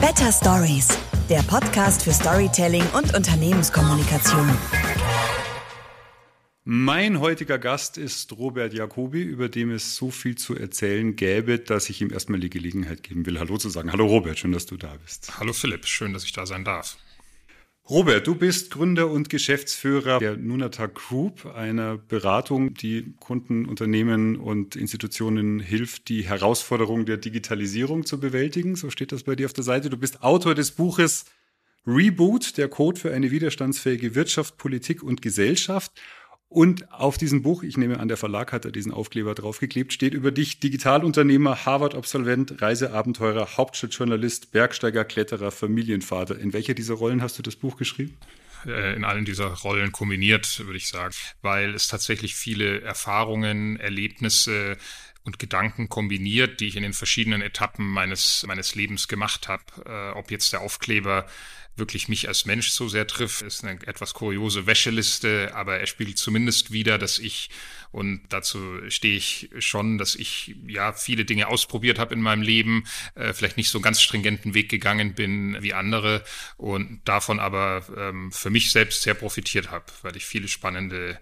Better Stories, der Podcast für Storytelling und Unternehmenskommunikation. Mein heutiger Gast ist Robert Jacobi, über dem es so viel zu erzählen gäbe, dass ich ihm erstmal die Gelegenheit geben will, Hallo zu sagen. Hallo Robert, schön, dass du da bist. Hallo Philipp, schön, dass ich da sein darf. Robert, du bist Gründer und Geschäftsführer der Nunata Group, einer Beratung, die Kunden, Unternehmen und Institutionen hilft, die Herausforderung der Digitalisierung zu bewältigen. So steht das bei dir auf der Seite. Du bist Autor des Buches Reboot, der Code für eine widerstandsfähige Wirtschaft, Politik und Gesellschaft. Und auf diesem Buch, ich nehme an, der Verlag hat da diesen Aufkleber draufgeklebt, steht über dich Digitalunternehmer, Harvard-Absolvent, Reiseabenteurer, Hauptstadtjournalist, Bergsteiger, Kletterer, Familienvater. In welcher dieser Rollen hast du das Buch geschrieben? Äh, in allen dieser Rollen kombiniert, würde ich sagen, weil es tatsächlich viele Erfahrungen, Erlebnisse und Gedanken kombiniert, die ich in den verschiedenen Etappen meines, meines Lebens gemacht habe. Äh, ob jetzt der Aufkleber wirklich mich als Mensch so sehr trifft, ist eine etwas kuriose Wäscheliste, aber er spiegelt zumindest wieder, dass ich, und dazu stehe ich schon, dass ich ja viele Dinge ausprobiert habe in meinem Leben, äh, vielleicht nicht so einen ganz stringenten Weg gegangen bin wie andere und davon aber ähm, für mich selbst sehr profitiert habe, weil ich viele spannende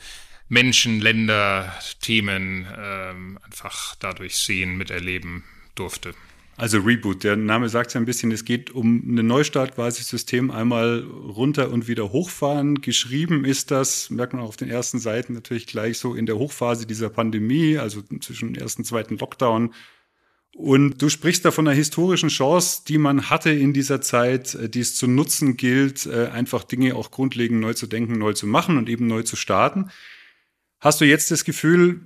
Menschen, Länder, Themen ähm, einfach dadurch sehen, miterleben durfte. Also Reboot, der Name sagt ja ein bisschen, es geht um eine Neustart quasi System einmal runter und wieder hochfahren. Geschrieben ist das, merkt man auch auf den ersten Seiten natürlich gleich so in der Hochphase dieser Pandemie, also zwischen dem ersten und zweiten Lockdown. Und du sprichst da von einer historischen Chance, die man hatte in dieser Zeit, äh, die es zu nutzen gilt, äh, einfach Dinge auch grundlegend neu zu denken, neu zu machen und eben neu zu starten. Hast du jetzt das Gefühl,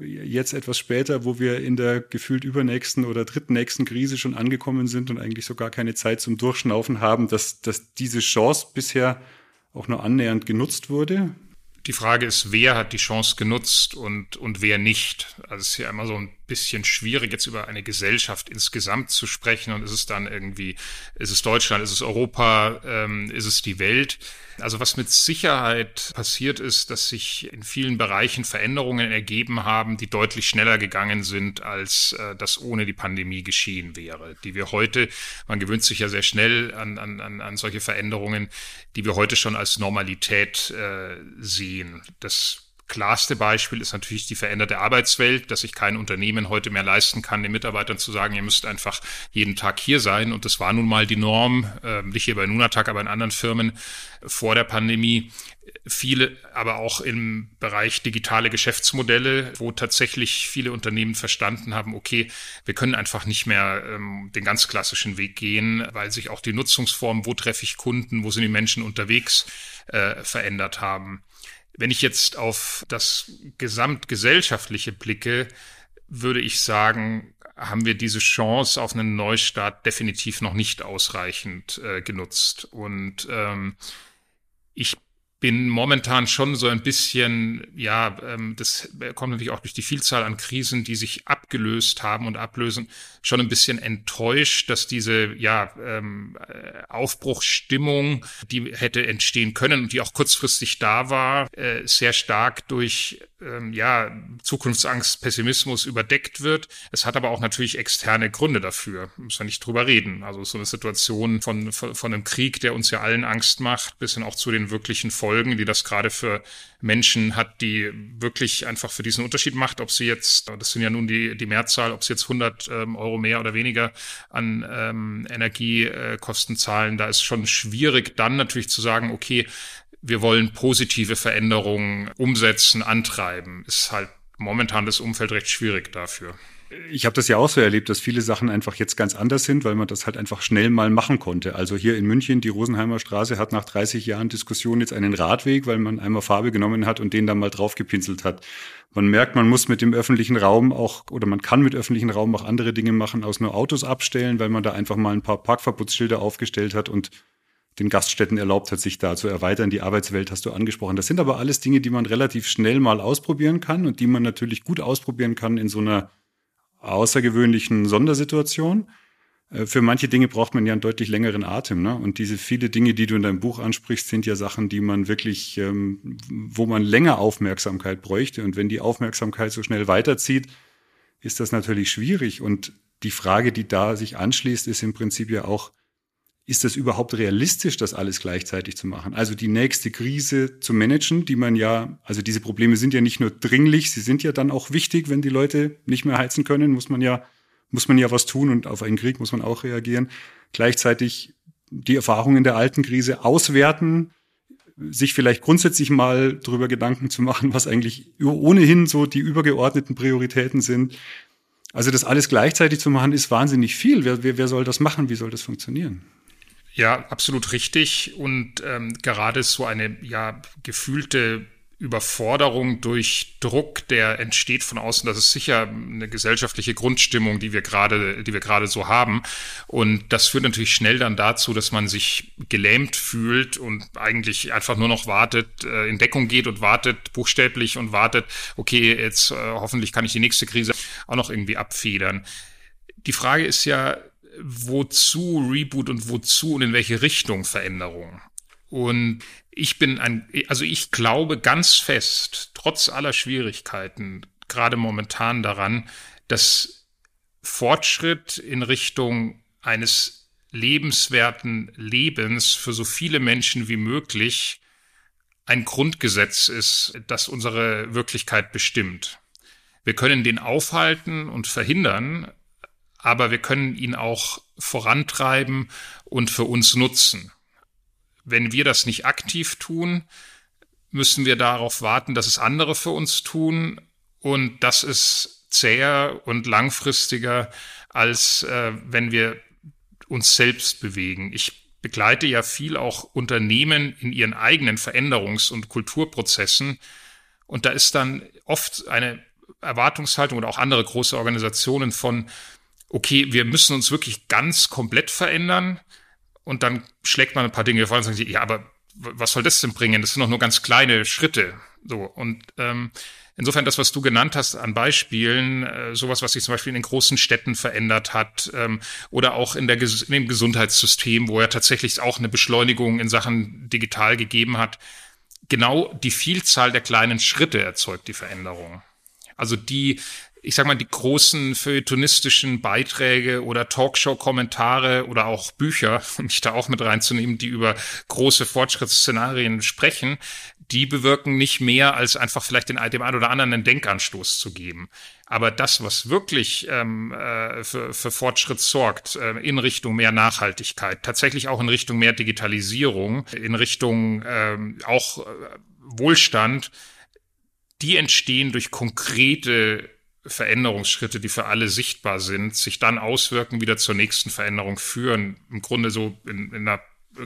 jetzt etwas später, wo wir in der gefühlt übernächsten oder drittnächsten Krise schon angekommen sind und eigentlich so gar keine Zeit zum Durchschnaufen haben, dass, dass diese Chance bisher auch nur annähernd genutzt wurde? Die Frage ist, wer hat die Chance genutzt und, und wer nicht? Also es ist ja immer so ein bisschen schwierig, jetzt über eine Gesellschaft insgesamt zu sprechen. Und ist es dann irgendwie, ist es Deutschland, ist es Europa, ähm, ist es die Welt? Also was mit Sicherheit passiert ist, dass sich in vielen Bereichen Veränderungen ergeben haben, die deutlich schneller gegangen sind, als äh, das ohne die Pandemie geschehen wäre. Die wir heute, man gewöhnt sich ja sehr schnell an, an, an solche Veränderungen, die wir heute schon als Normalität äh, sehen. Das klarste Beispiel ist natürlich die veränderte Arbeitswelt, dass sich kein Unternehmen heute mehr leisten kann, den Mitarbeitern zu sagen, ihr müsst einfach jeden Tag hier sein. Und das war nun mal die Norm, äh, nicht hier bei Nunatag, aber in anderen Firmen vor der Pandemie. Viele, aber auch im Bereich digitale Geschäftsmodelle, wo tatsächlich viele Unternehmen verstanden haben, okay, wir können einfach nicht mehr ähm, den ganz klassischen Weg gehen, weil sich auch die Nutzungsformen, wo treffe ich Kunden, wo sind die Menschen unterwegs, äh, verändert haben. Wenn ich jetzt auf das gesamtgesellschaftliche blicke, würde ich sagen, haben wir diese Chance auf einen Neustart definitiv noch nicht ausreichend äh, genutzt. Und ähm, ich bin momentan schon so ein bisschen, ja, ähm, das kommt natürlich auch durch die Vielzahl an Krisen, die sich abgelöst haben und ablösen, schon ein bisschen enttäuscht, dass diese, ja, ähm, äh, Aufbruchsstimmung, die hätte entstehen können und die auch kurzfristig da war, äh, sehr stark durch ähm, ja, Zukunftsangst, Pessimismus überdeckt wird. Es hat aber auch natürlich externe Gründe dafür. Muss man nicht drüber reden. Also so eine Situation von, von, von einem Krieg, der uns ja allen Angst macht, bis hin auch zu den wirklichen Folgen, die das gerade für Menschen hat, die wirklich einfach für diesen Unterschied macht, ob sie jetzt, das sind ja nun die, die Mehrzahl, ob sie jetzt 100 ähm, Euro mehr oder weniger an ähm, Energiekosten zahlen. Da ist schon schwierig dann natürlich zu sagen, okay, wir wollen positive Veränderungen umsetzen, antreiben. Ist halt momentan das Umfeld recht schwierig dafür. Ich habe das ja auch so erlebt, dass viele Sachen einfach jetzt ganz anders sind, weil man das halt einfach schnell mal machen konnte. Also hier in München, die Rosenheimer Straße hat nach 30 Jahren Diskussion jetzt einen Radweg, weil man einmal Farbe genommen hat und den dann mal draufgepinselt hat. Man merkt, man muss mit dem öffentlichen Raum auch, oder man kann mit öffentlichen Raum auch andere Dinge machen, aus nur Autos abstellen, weil man da einfach mal ein paar Parkverbotsschilder aufgestellt hat und den Gaststätten erlaubt hat, sich da zu erweitern. Die Arbeitswelt hast du angesprochen. Das sind aber alles Dinge, die man relativ schnell mal ausprobieren kann und die man natürlich gut ausprobieren kann in so einer außergewöhnlichen Sondersituation. Äh, für manche Dinge braucht man ja einen deutlich längeren Atem. Ne? Und diese viele Dinge, die du in deinem Buch ansprichst, sind ja Sachen, die man wirklich, ähm, wo man länger Aufmerksamkeit bräuchte. Und wenn die Aufmerksamkeit so schnell weiterzieht, ist das natürlich schwierig. Und die Frage, die da sich anschließt, ist im Prinzip ja auch, ist das überhaupt realistisch, das alles gleichzeitig zu machen? Also die nächste Krise zu managen, die man ja, also diese Probleme sind ja nicht nur dringlich, sie sind ja dann auch wichtig, wenn die Leute nicht mehr heizen können, muss man ja, muss man ja was tun und auf einen Krieg muss man auch reagieren. Gleichzeitig die Erfahrungen der alten Krise auswerten, sich vielleicht grundsätzlich mal darüber Gedanken zu machen, was eigentlich ohnehin so die übergeordneten Prioritäten sind. Also das alles gleichzeitig zu machen, ist wahnsinnig viel. Wer, wer, wer soll das machen? Wie soll das funktionieren? Ja, absolut richtig. Und ähm, gerade so eine ja gefühlte Überforderung durch Druck, der entsteht von außen. Das ist sicher eine gesellschaftliche Grundstimmung, die wir gerade, die wir gerade so haben. Und das führt natürlich schnell dann dazu, dass man sich gelähmt fühlt und eigentlich einfach nur noch wartet, äh, in Deckung geht und wartet, buchstäblich und wartet, okay, jetzt äh, hoffentlich kann ich die nächste Krise auch noch irgendwie abfedern. Die Frage ist ja, wozu Reboot und wozu und in welche Richtung Veränderung. Und ich bin ein, also ich glaube ganz fest, trotz aller Schwierigkeiten, gerade momentan daran, dass Fortschritt in Richtung eines lebenswerten Lebens für so viele Menschen wie möglich ein Grundgesetz ist, das unsere Wirklichkeit bestimmt. Wir können den aufhalten und verhindern, aber wir können ihn auch vorantreiben und für uns nutzen. Wenn wir das nicht aktiv tun, müssen wir darauf warten, dass es andere für uns tun und das ist zäher und langfristiger, als äh, wenn wir uns selbst bewegen. Ich begleite ja viel auch Unternehmen in ihren eigenen Veränderungs- und Kulturprozessen und da ist dann oft eine Erwartungshaltung oder auch andere große Organisationen von, okay, wir müssen uns wirklich ganz komplett verändern und dann schlägt man ein paar Dinge vor und sagt, ja, aber was soll das denn bringen? Das sind doch nur ganz kleine Schritte. So und ähm, insofern das, was du genannt hast an Beispielen, äh, sowas, was sich zum Beispiel in den großen Städten verändert hat ähm, oder auch in, der, in dem Gesundheitssystem, wo er tatsächlich auch eine Beschleunigung in Sachen digital gegeben hat. Genau die Vielzahl der kleinen Schritte erzeugt die Veränderung. Also die ich sag mal, die großen feuilletonistischen Beiträge oder Talkshow-Kommentare oder auch Bücher, um mich da auch mit reinzunehmen, die über große Fortschrittsszenarien sprechen, die bewirken nicht mehr, als einfach vielleicht den, dem einen oder anderen einen Denkanstoß zu geben. Aber das, was wirklich ähm, äh, für, für Fortschritt sorgt, äh, in Richtung mehr Nachhaltigkeit, tatsächlich auch in Richtung mehr Digitalisierung, in Richtung ähm, auch äh, Wohlstand, die entstehen durch konkrete Veränderungsschritte, die für alle sichtbar sind, sich dann auswirken, wieder zur nächsten Veränderung führen. Im Grunde so in, in einer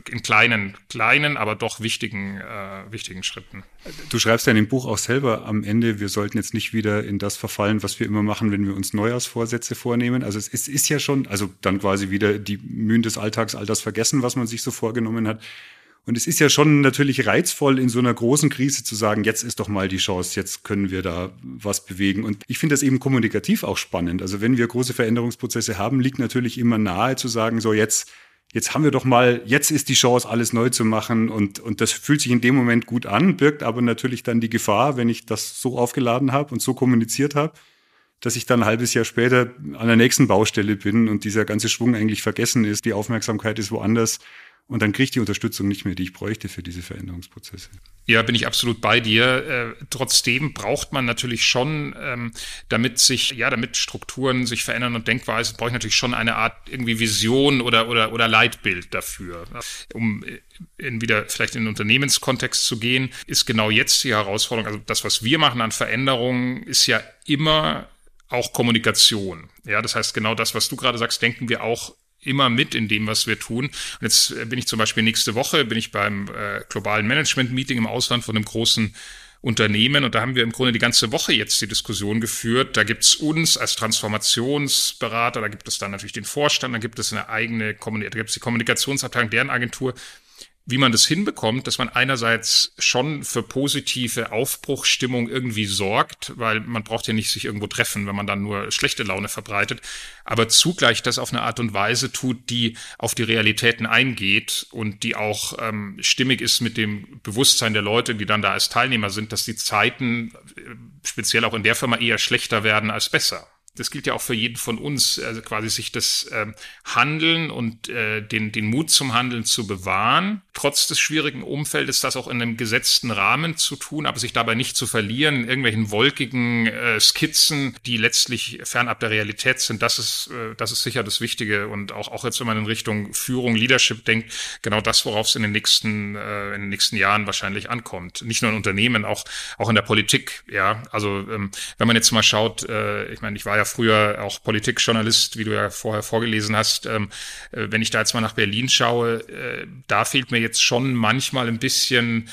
in kleinen, kleinen, aber doch wichtigen, äh, wichtigen Schritten. Du schreibst ja in dem Buch auch selber am Ende, wir sollten jetzt nicht wieder in das verfallen, was wir immer machen, wenn wir uns Neujahrsvorsätze vornehmen. Also es ist, ist ja schon, also dann quasi wieder die Mühen des Alltags, all das vergessen, was man sich so vorgenommen hat. Und es ist ja schon natürlich reizvoll, in so einer großen Krise zu sagen, jetzt ist doch mal die Chance, jetzt können wir da was bewegen. Und ich finde das eben kommunikativ auch spannend. Also wenn wir große Veränderungsprozesse haben, liegt natürlich immer nahe zu sagen, so jetzt, jetzt haben wir doch mal, jetzt ist die Chance, alles neu zu machen. Und, und das fühlt sich in dem Moment gut an, birgt aber natürlich dann die Gefahr, wenn ich das so aufgeladen habe und so kommuniziert habe, dass ich dann ein halbes Jahr später an der nächsten Baustelle bin und dieser ganze Schwung eigentlich vergessen ist, die Aufmerksamkeit ist woanders und dann kriege ich die Unterstützung nicht mehr, die ich bräuchte für diese Veränderungsprozesse. Ja, bin ich absolut bei dir. Äh, trotzdem braucht man natürlich schon, ähm, damit sich, ja, damit Strukturen sich verändern und Denkweisen, brauche ich natürlich schon eine Art irgendwie Vision oder, oder, oder Leitbild dafür. Um in wieder vielleicht in den Unternehmenskontext zu gehen, ist genau jetzt die Herausforderung. Also das, was wir machen an Veränderungen, ist ja immer auch Kommunikation. Ja, das heißt, genau das, was du gerade sagst, denken wir auch immer mit in dem, was wir tun. Und jetzt äh, bin ich zum Beispiel nächste Woche, bin ich beim äh, globalen Management-Meeting im Ausland von einem großen Unternehmen und da haben wir im Grunde die ganze Woche jetzt die Diskussion geführt. Da gibt's uns als Transformationsberater, da gibt es dann natürlich den Vorstand, da gibt es eine eigene Kommunikation, da gibt es die Kommunikationsabteilung, deren Agentur wie man das hinbekommt, dass man einerseits schon für positive Aufbruchstimmung irgendwie sorgt, weil man braucht ja nicht sich irgendwo treffen, wenn man dann nur schlechte Laune verbreitet, aber zugleich das auf eine Art und Weise tut, die auf die Realitäten eingeht und die auch ähm, stimmig ist mit dem Bewusstsein der Leute, die dann da als Teilnehmer sind, dass die Zeiten äh, speziell auch in der Firma eher schlechter werden als besser. das gilt ja auch für jeden von uns, also quasi sich das ähm, Handeln und äh, den, den Mut zum Handeln zu bewahren, trotz des schwierigen Umfeldes, das auch in einem gesetzten Rahmen zu tun, aber sich dabei nicht zu verlieren in irgendwelchen wolkigen äh, Skizzen, die letztlich fernab der Realität sind. Das ist, äh, das ist sicher das Wichtige und auch, auch jetzt, wenn man in Richtung Führung, Leadership denkt, genau das, worauf es in den nächsten, äh, in den nächsten Jahren wahrscheinlich ankommt. Nicht nur in Unternehmen, auch, auch in der Politik, ja. Also, ähm, wenn man jetzt mal schaut, äh, ich meine, ich war ja früher auch Politikjournalist, wie du ja vorher vorgelesen hast. Ähm, äh, wenn ich da jetzt mal nach Berlin schaue, äh, da fehlt mir jetzt schon manchmal ein bisschen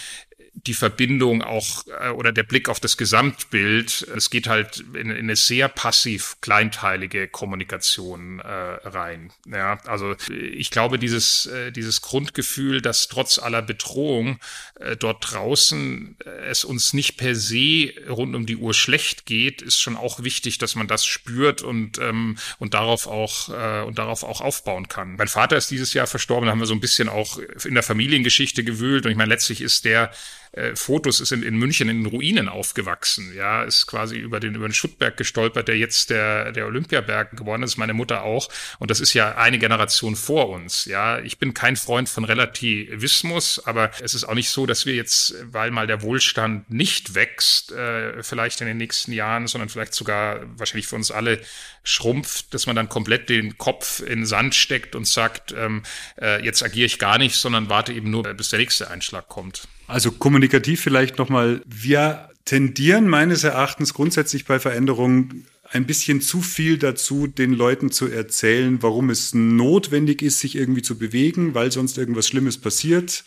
die Verbindung auch äh, oder der Blick auf das Gesamtbild. Es geht halt in, in eine sehr passiv kleinteilige Kommunikation äh, rein. Ja, also ich glaube, dieses, äh, dieses Grundgefühl, dass trotz aller Bedrohung äh, dort draußen äh, es uns nicht per se rund um die Uhr schlecht geht, ist schon auch wichtig, dass man das spürt und, ähm, und darauf auch äh, und darauf auch aufbauen kann. Mein Vater ist dieses Jahr verstorben, da haben wir so ein bisschen auch in der Familiengeschichte gewühlt und ich meine, letztlich ist der äh, Fotos ist in, in München in Ruinen aufgewachsen, ja, ist quasi über den, über den Schuttberg gestolpert, der jetzt der, der Olympiaberg geworden ist, meine Mutter auch. Und das ist ja eine Generation vor uns, ja. Ich bin kein Freund von Relativismus, aber es ist auch nicht so, dass wir jetzt, weil mal der Wohlstand nicht wächst, äh, vielleicht in den nächsten Jahren, sondern vielleicht sogar wahrscheinlich für uns alle schrumpft, dass man dann komplett den Kopf in Sand steckt und sagt, ähm, äh, jetzt agiere ich gar nicht, sondern warte eben nur, bis der nächste Einschlag kommt. Also kommunikativ vielleicht nochmal. Wir tendieren meines Erachtens grundsätzlich bei Veränderungen ein bisschen zu viel dazu, den Leuten zu erzählen, warum es notwendig ist, sich irgendwie zu bewegen, weil sonst irgendwas Schlimmes passiert,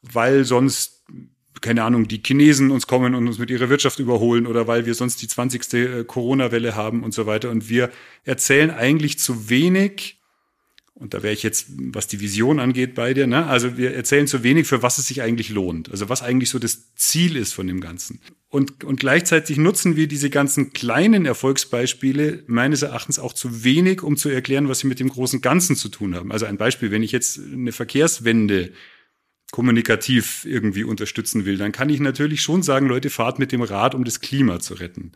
weil sonst, keine Ahnung, die Chinesen uns kommen und uns mit ihrer Wirtschaft überholen oder weil wir sonst die 20. Äh, Corona-Welle haben und so weiter. Und wir erzählen eigentlich zu wenig und da wäre ich jetzt, was die Vision angeht, bei dir. Ne? Also wir erzählen zu wenig, für was es sich eigentlich lohnt. Also was eigentlich so das Ziel ist von dem Ganzen. Und, und gleichzeitig nutzen wir diese ganzen kleinen Erfolgsbeispiele meines Erachtens auch zu wenig, um zu erklären, was sie mit dem großen Ganzen zu tun haben. Also ein Beispiel, wenn ich jetzt eine Verkehrswende kommunikativ irgendwie unterstützen will, dann kann ich natürlich schon sagen, Leute, fahrt mit dem Rad, um das Klima zu retten.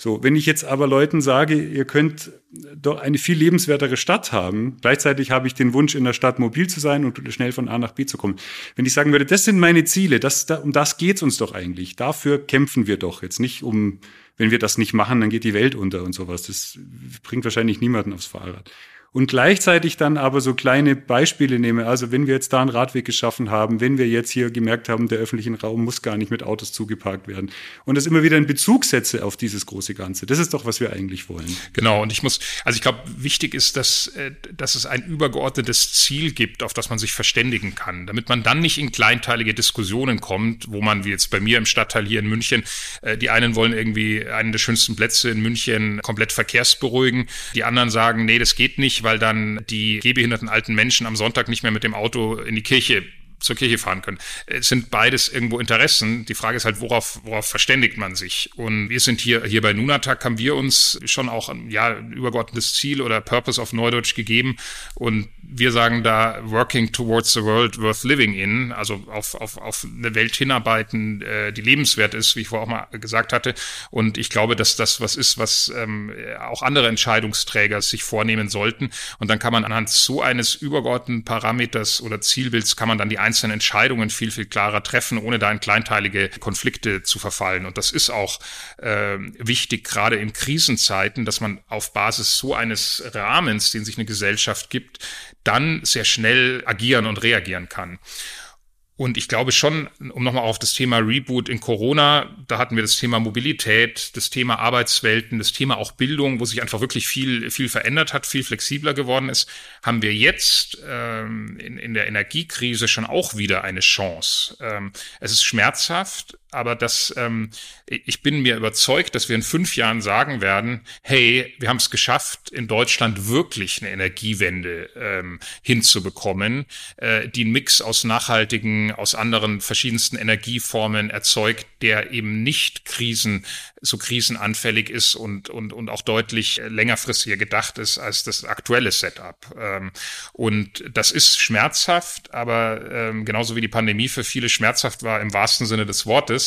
So, wenn ich jetzt aber Leuten sage, ihr könnt doch eine viel lebenswertere Stadt haben, gleichzeitig habe ich den Wunsch, in der Stadt mobil zu sein und schnell von A nach B zu kommen. Wenn ich sagen würde, das sind meine Ziele, das, um das geht's uns doch eigentlich. Dafür kämpfen wir doch jetzt nicht um, wenn wir das nicht machen, dann geht die Welt unter und sowas. Das bringt wahrscheinlich niemanden aufs Fahrrad und gleichzeitig dann aber so kleine Beispiele nehme. Also wenn wir jetzt da einen Radweg geschaffen haben, wenn wir jetzt hier gemerkt haben, der öffentliche Raum muss gar nicht mit Autos zugeparkt werden und das immer wieder in Bezug setze auf dieses große Ganze. Das ist doch, was wir eigentlich wollen. Genau. Und ich muss, also ich glaube, wichtig ist, dass, äh, dass es ein übergeordnetes Ziel gibt, auf das man sich verständigen kann, damit man dann nicht in kleinteilige Diskussionen kommt, wo man, wie jetzt bei mir im Stadtteil hier in München, äh, die einen wollen irgendwie einen der schönsten Plätze in München komplett verkehrsberuhigen, die anderen sagen, nee, das geht nicht, weil dann die gehbehinderten alten Menschen am Sonntag nicht mehr mit dem Auto in die Kirche zur Kirche fahren können. Es sind beides irgendwo Interessen. Die Frage ist halt, worauf, worauf verständigt man sich? Und wir sind hier, hier bei Nunatak haben wir uns schon auch, ja, ein übergeordnetes Ziel oder Purpose auf Neudeutsch gegeben. Und wir sagen da, working towards the world worth living in, also auf, auf, auf eine Welt hinarbeiten, äh, die lebenswert ist, wie ich vorher auch mal gesagt hatte. Und ich glaube, dass das was ist, was ähm, auch andere Entscheidungsträger sich vornehmen sollten. Und dann kann man anhand so eines übergeordneten Parameters oder Zielbilds kann man dann die einzelnen Entscheidungen viel, viel klarer treffen, ohne da in kleinteilige Konflikte zu verfallen. Und das ist auch äh, wichtig, gerade in Krisenzeiten, dass man auf Basis so eines Rahmens, den sich eine Gesellschaft gibt, dann sehr schnell agieren und reagieren kann. Und ich glaube schon, um nochmal auf das Thema Reboot in Corona, da hatten wir das Thema Mobilität, das Thema Arbeitswelten, das Thema auch Bildung, wo sich einfach wirklich viel, viel verändert hat, viel flexibler geworden ist, haben wir jetzt ähm, in, in der Energiekrise schon auch wieder eine Chance. Ähm, es ist schmerzhaft, aber das, ähm, ich bin mir überzeugt, dass wir in fünf Jahren sagen werden, hey, wir haben es geschafft, in Deutschland wirklich eine Energiewende ähm, hinzubekommen, äh, die einen Mix aus nachhaltigen, aus anderen verschiedensten Energieformen erzeugt, der eben nicht Krisen, so krisenanfällig ist und, und, und auch deutlich längerfristiger gedacht ist als das aktuelle Setup. Ähm, und das ist schmerzhaft, aber ähm, genauso wie die Pandemie für viele schmerzhaft war im wahrsten Sinne des Wortes,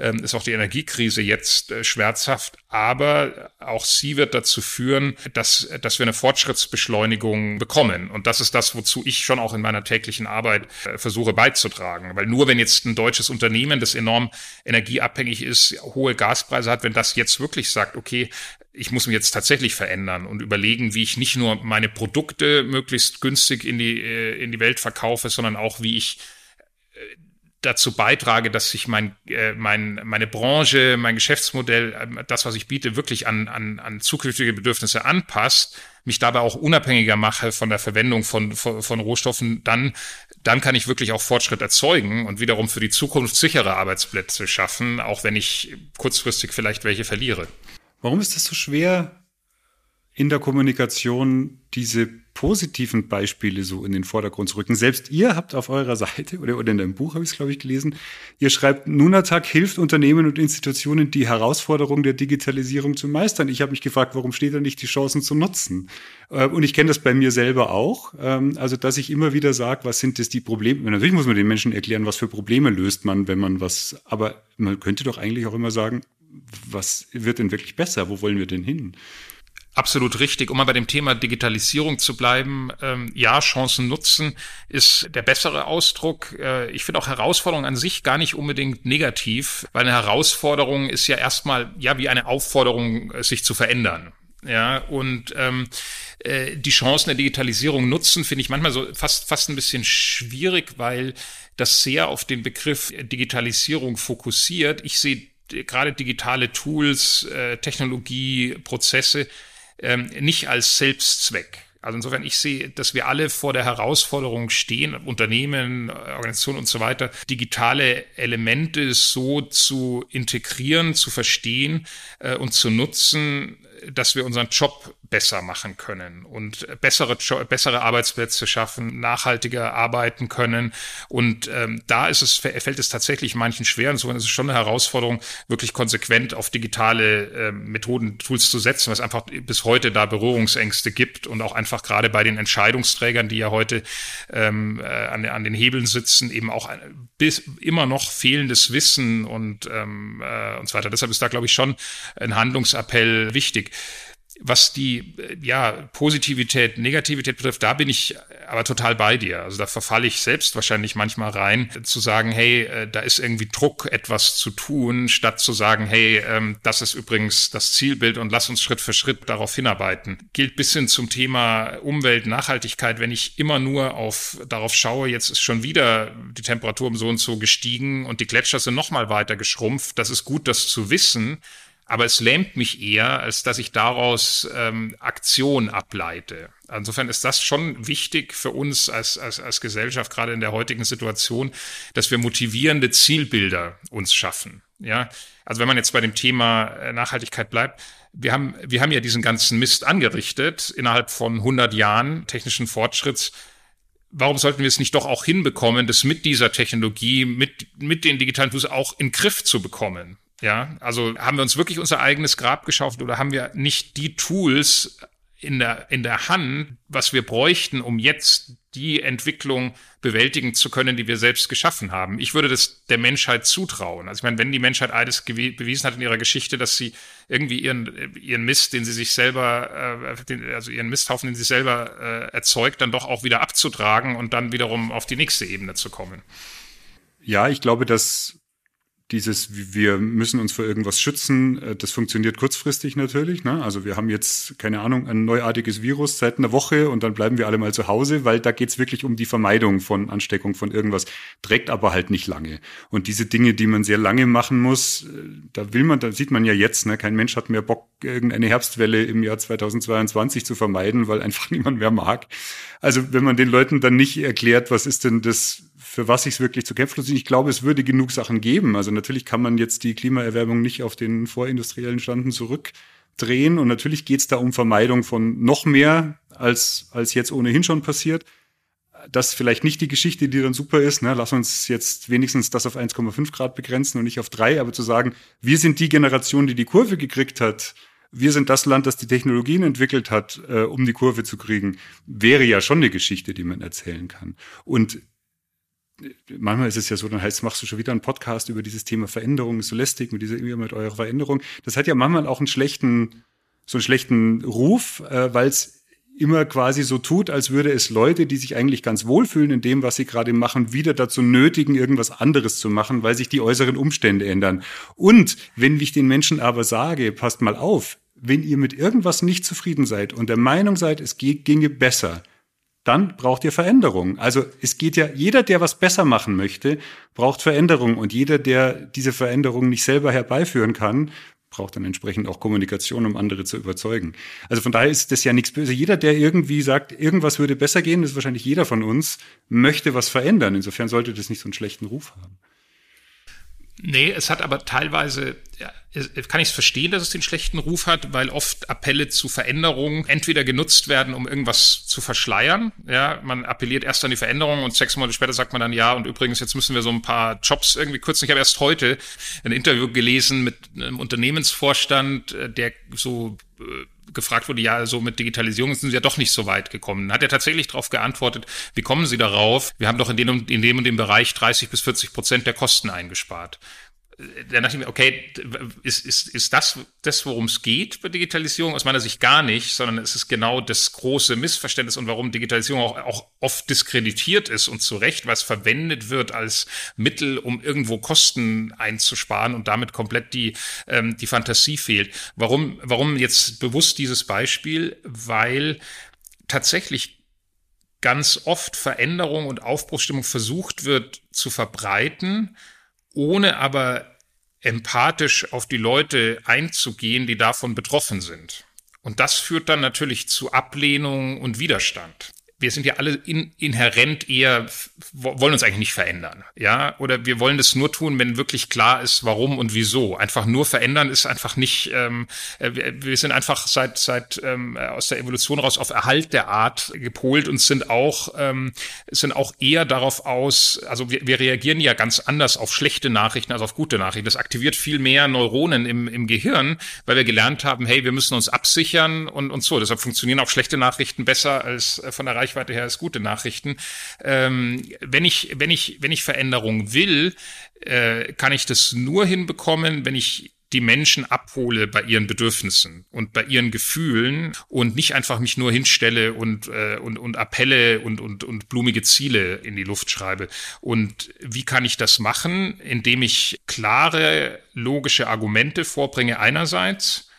ähm, ist auch die Energiekrise jetzt äh, schmerzhaft, aber auch sie wird dazu führen, dass, dass wir eine Fortschrittsbeschleunigung bekommen. Und das ist das, wozu ich schon auch in meiner täglichen Arbeit äh, versuche beizutragen. Weil nur wenn jetzt ein deutsches Unternehmen, das enorm energieabhängig ist, hohe Gaspreise hat, wenn das jetzt wirklich sagt, okay, ich muss mich jetzt tatsächlich verändern und überlegen, wie ich nicht nur meine Produkte möglichst günstig in die, äh, in die Welt verkaufe, sondern auch, wie ich dazu beitrage, dass sich mein, äh, mein, meine Branche, mein Geschäftsmodell, äh, das, was ich biete, wirklich an, an, an zukünftige Bedürfnisse anpasst, mich dabei auch unabhängiger mache von der Verwendung von, von, von Rohstoffen, dann, dann kann ich wirklich auch Fortschritt erzeugen und wiederum für die Zukunft sichere Arbeitsplätze schaffen, auch wenn ich kurzfristig vielleicht welche verliere. Warum ist das so schwer, in der Kommunikation diese positiven Beispiele so in den Vordergrund zu rücken. Selbst ihr habt auf eurer Seite oder, oder in deinem Buch habe ich es, glaube ich, gelesen, ihr schreibt, Nunatak hilft Unternehmen und Institutionen, die Herausforderungen der Digitalisierung zu meistern. Ich habe mich gefragt, warum steht da nicht die Chancen zu nutzen? Äh, und ich kenne das bei mir selber auch. Ähm, also, dass ich immer wieder sage, was sind das die Probleme? Natürlich muss man den Menschen erklären, was für Probleme löst man, wenn man was, aber man könnte doch eigentlich auch immer sagen, was wird denn wirklich besser? Wo wollen wir denn hin? Absolut richtig. Um mal bei dem Thema Digitalisierung zu bleiben, ähm, ja, Chancen nutzen ist der bessere Ausdruck. Äh, ich finde auch Herausforderung an sich gar nicht unbedingt negativ, weil eine Herausforderung ist ja erstmal ja wie eine Aufforderung, äh, sich zu verändern. Ja, und ähm, äh, die Chancen der Digitalisierung nutzen, finde ich manchmal so fast, fast ein bisschen schwierig, weil das sehr auf den Begriff Digitalisierung fokussiert. Ich sehe gerade digitale Tools, äh, Technologie, Prozesse ähm, nicht als Selbstzweck. Also insofern, ich sehe, dass wir alle vor der Herausforderung stehen, Unternehmen, Organisationen und so weiter, digitale Elemente so zu integrieren, zu verstehen äh, und zu nutzen, dass wir unseren Job besser machen können und bessere, bessere Arbeitsplätze schaffen, nachhaltiger arbeiten können. Und ähm, da ist es, fällt es tatsächlich manchen schwer. Insofern ist es schon eine Herausforderung, wirklich konsequent auf digitale äh, Methoden, Tools zu setzen, was einfach bis heute da Berührungsängste gibt und auch einfach gerade bei den Entscheidungsträgern, die ja heute ähm, äh, an, an den Hebeln sitzen, eben auch ein, bis immer noch fehlendes Wissen und, ähm, äh, und so weiter. Deshalb ist da, glaube ich, schon ein Handlungsappell wichtig. Was die ja, Positivität, Negativität betrifft, da bin ich aber total bei dir. Also da verfalle ich selbst wahrscheinlich manchmal rein, zu sagen, hey, äh, da ist irgendwie Druck, etwas zu tun, statt zu sagen, hey, ähm, das ist übrigens das Zielbild und lass uns Schritt für Schritt darauf hinarbeiten. Gilt bis hin zum Thema Umwelt, Nachhaltigkeit, wenn ich immer nur auf, darauf schaue, jetzt ist schon wieder die Temperatur um so und so gestiegen und die Gletscher sind noch mal weiter geschrumpft. Das ist gut, das zu wissen aber es lähmt mich eher, als dass ich daraus ähm, Aktion ableite. Insofern ist das schon wichtig für uns als, als, als Gesellschaft, gerade in der heutigen Situation, dass wir motivierende Zielbilder uns schaffen. Ja, also wenn man jetzt bei dem Thema äh, Nachhaltigkeit bleibt, wir haben, wir haben ja diesen ganzen Mist angerichtet innerhalb von 100 Jahren technischen Fortschritts warum sollten wir es nicht doch auch hinbekommen, das mit dieser Technologie, mit, mit den digitalen Tools auch in Griff zu bekommen? Ja, also haben wir uns wirklich unser eigenes Grab geschaufelt oder haben wir nicht die Tools in der, in der Hand, was wir bräuchten, um jetzt die Entwicklung bewältigen zu können, die wir selbst geschaffen haben. Ich würde das der Menschheit zutrauen. Also ich meine, wenn die Menschheit alles bewiesen hat in ihrer Geschichte, dass sie irgendwie ihren, ihren Mist, den sie sich selber, äh, den, also ihren Misthaufen, den sie selber äh, erzeugt, dann doch auch wieder abzutragen und dann wiederum auf die nächste Ebene zu kommen. Ja, ich glaube, dass dieses, wir müssen uns vor irgendwas schützen, äh, das funktioniert kurzfristig natürlich. Ne? Also wir haben jetzt, keine Ahnung, ein neuartiges Virus seit einer Woche und dann bleiben wir alle mal zu Hause, weil da geht's wirklich um die Vermeidung von Ansteckung von irgendwas, trägt aber halt nicht lange. Und diese Dinge, die man sehr lange machen muss, äh, da will man, da sieht man ja jetzt, ne? kein Mensch hat mehr Bock, irgendeine Herbstwelle im Jahr 2022 zu vermeiden, weil einfach niemand mehr mag. Also wenn man den Leuten dann nicht erklärt, was ist denn das für was sich wirklich zu kämpfen lohnt. Ich glaube, es würde genug Sachen geben. Also natürlich kann man jetzt die Klimaerwärmung nicht auf den vorindustriellen Standen zurückdrehen. Und natürlich geht es da um Vermeidung von noch mehr, als, als jetzt ohnehin schon passiert. Das ist vielleicht nicht die Geschichte, die dann super ist. Ne? Lass uns jetzt wenigstens das auf 1,5 Grad begrenzen und nicht auf drei. Aber zu sagen, wir sind die Generation, die die Kurve gekriegt hat, wir sind das Land, das die Technologien entwickelt hat, äh, um die Kurve zu kriegen, wäre ja schon eine Geschichte, die man erzählen kann. Und manchmal ist es ja so, dann heißt, machst du schon wieder einen Podcast über dieses Thema Veränderung, ist so lästig mit dieser mit eurer Veränderung. Das hat ja manchmal auch einen schlechten, so einen schlechten Ruf, äh, weil es immer quasi so tut, als würde es Leute, die sich eigentlich ganz wohlfühlen in dem, was sie gerade machen, wieder dazu nötigen, irgendwas anderes zu machen, weil sich die äußeren Umstände ändern. Und wenn ich den Menschen aber sage, passt mal auf, wenn ihr mit irgendwas nicht zufrieden seid und der Meinung seid, es ginge besser, dann braucht ihr Veränderung. Also es geht ja, jeder, der was besser machen möchte, braucht Veränderung. Und jeder, der diese Veränderung nicht selber herbeiführen kann, braucht dann entsprechend auch Kommunikation, um andere zu überzeugen. Also von daher ist das ja nichts Böses. Jeder, der irgendwie sagt, irgendwas würde besser gehen, das ist wahrscheinlich jeder von uns, möchte was verändern. Insofern sollte das nicht so einen schlechten Ruf haben. Nee, es hat aber teilweise, ja, kann ich es verstehen, dass es den schlechten Ruf hat, weil oft Appelle zu Veränderungen entweder genutzt werden, um irgendwas zu verschleiern. Ja, man appelliert erst an die Veränderung und sechs Monate später sagt man dann ja und übrigens jetzt müssen wir so ein paar Jobs irgendwie kürzen. Ich habe erst heute ein Interview gelesen mit einem Unternehmensvorstand, äh, der so äh, gefragt wurde, ja, so mit Digitalisierung sind Sie ja doch nicht so weit gekommen. Hat er tatsächlich darauf geantwortet, wie kommen Sie darauf? Wir haben doch in dem, in dem und dem Bereich 30 bis 40 Prozent der Kosten eingespart da dachte ich mir, okay, ist, ist, ist das das, worum es geht bei Digitalisierung? Aus meiner Sicht gar nicht, sondern es ist genau das große Missverständnis und warum Digitalisierung auch, auch oft diskreditiert ist und zu Recht, was verwendet wird als Mittel, um irgendwo Kosten einzusparen und damit komplett die, ähm, die Fantasie fehlt. Warum, warum jetzt bewusst dieses Beispiel? Weil tatsächlich ganz oft Veränderung und Aufbruchstimmung versucht wird zu verbreiten, ohne aber empathisch auf die Leute einzugehen, die davon betroffen sind. Und das führt dann natürlich zu Ablehnung und Widerstand wir sind ja alle in, inhärent eher, wollen uns eigentlich nicht verändern. Ja, oder wir wollen das nur tun, wenn wirklich klar ist, warum und wieso. Einfach nur verändern ist einfach nicht, ähm, äh, wir, wir sind einfach seit, seit ähm, aus der Evolution raus auf Erhalt der Art gepolt und sind auch, ähm, sind auch eher darauf aus, also wir, wir reagieren ja ganz anders auf schlechte Nachrichten als auf gute Nachrichten. Das aktiviert viel mehr Neuronen im, im Gehirn, weil wir gelernt haben, hey, wir müssen uns absichern und, und so. Deshalb funktionieren auch schlechte Nachrichten besser als äh, von der Reichweite Reichweite her ist gute Nachrichten. Ähm, wenn ich, wenn ich, wenn ich Veränderung will, äh, kann ich das nur hinbekommen, wenn ich die Menschen abhole bei ihren Bedürfnissen und bei ihren Gefühlen und nicht einfach mich nur hinstelle und, äh, und, und Appelle und, und, und blumige Ziele in die Luft schreibe. Und wie kann ich das machen? Indem ich klare, logische Argumente vorbringe einerseits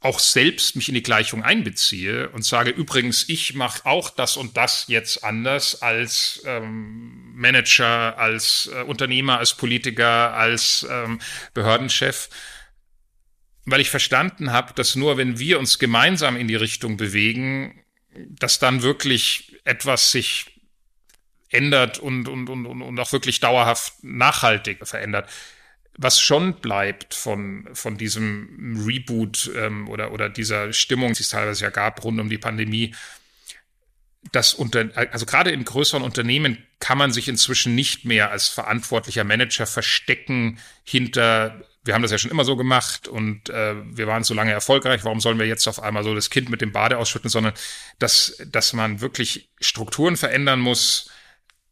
auch selbst mich in die Gleichung einbeziehe und sage, übrigens, ich mache auch das und das jetzt anders als ähm, Manager, als äh, Unternehmer, als Politiker, als ähm, Behördenchef, weil ich verstanden habe, dass nur wenn wir uns gemeinsam in die Richtung bewegen, dass dann wirklich etwas sich ändert und, und, und, und auch wirklich dauerhaft nachhaltig verändert was schon bleibt von, von diesem Reboot ähm, oder, oder dieser Stimmung, die es teilweise ja gab rund um die Pandemie, das unter, also gerade in größeren Unternehmen kann man sich inzwischen nicht mehr als verantwortlicher Manager verstecken hinter, wir haben das ja schon immer so gemacht und äh, wir waren so lange erfolgreich, warum sollen wir jetzt auf einmal so das Kind mit dem Bade ausschütten, sondern dass, dass man wirklich Strukturen verändern muss,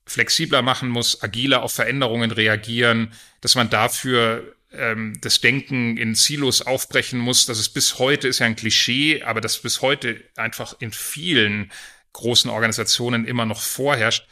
flexibler machen muss, agiler auf Veränderungen reagieren, dass man dafür ähm, das Denken in Silos aufbrechen muss. Das ist bis heute ist ja ein Klischee, aber das bis heute einfach in vielen großen Organisationen immer noch vorherrscht,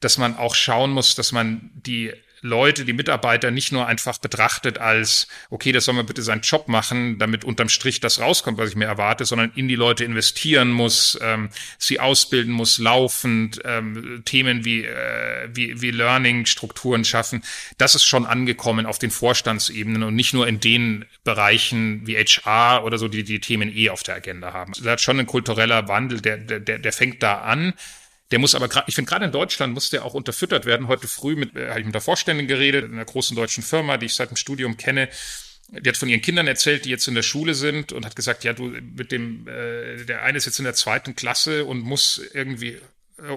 dass man auch schauen muss, dass man die Leute, die Mitarbeiter nicht nur einfach betrachtet als, okay, das soll man bitte seinen Job machen, damit unterm Strich das rauskommt, was ich mir erwarte, sondern in die Leute investieren muss, ähm, sie ausbilden muss, laufend, ähm, Themen wie, äh, wie, wie Learning-Strukturen schaffen. Das ist schon angekommen auf den Vorstandsebenen und nicht nur in den Bereichen wie HR oder so, die die Themen eh auf der Agenda haben. Das hat schon ein kultureller Wandel, der, der, der fängt da an. Der muss aber gerade, ich finde gerade in Deutschland muss der auch unterfüttert werden. Heute früh mit, äh, habe ich mit der Vorständin geredet, in einer großen deutschen Firma, die ich seit dem Studium kenne. Die hat von ihren Kindern erzählt, die jetzt in der Schule sind und hat gesagt, ja, du mit dem, äh, der eine ist jetzt in der zweiten Klasse und muss irgendwie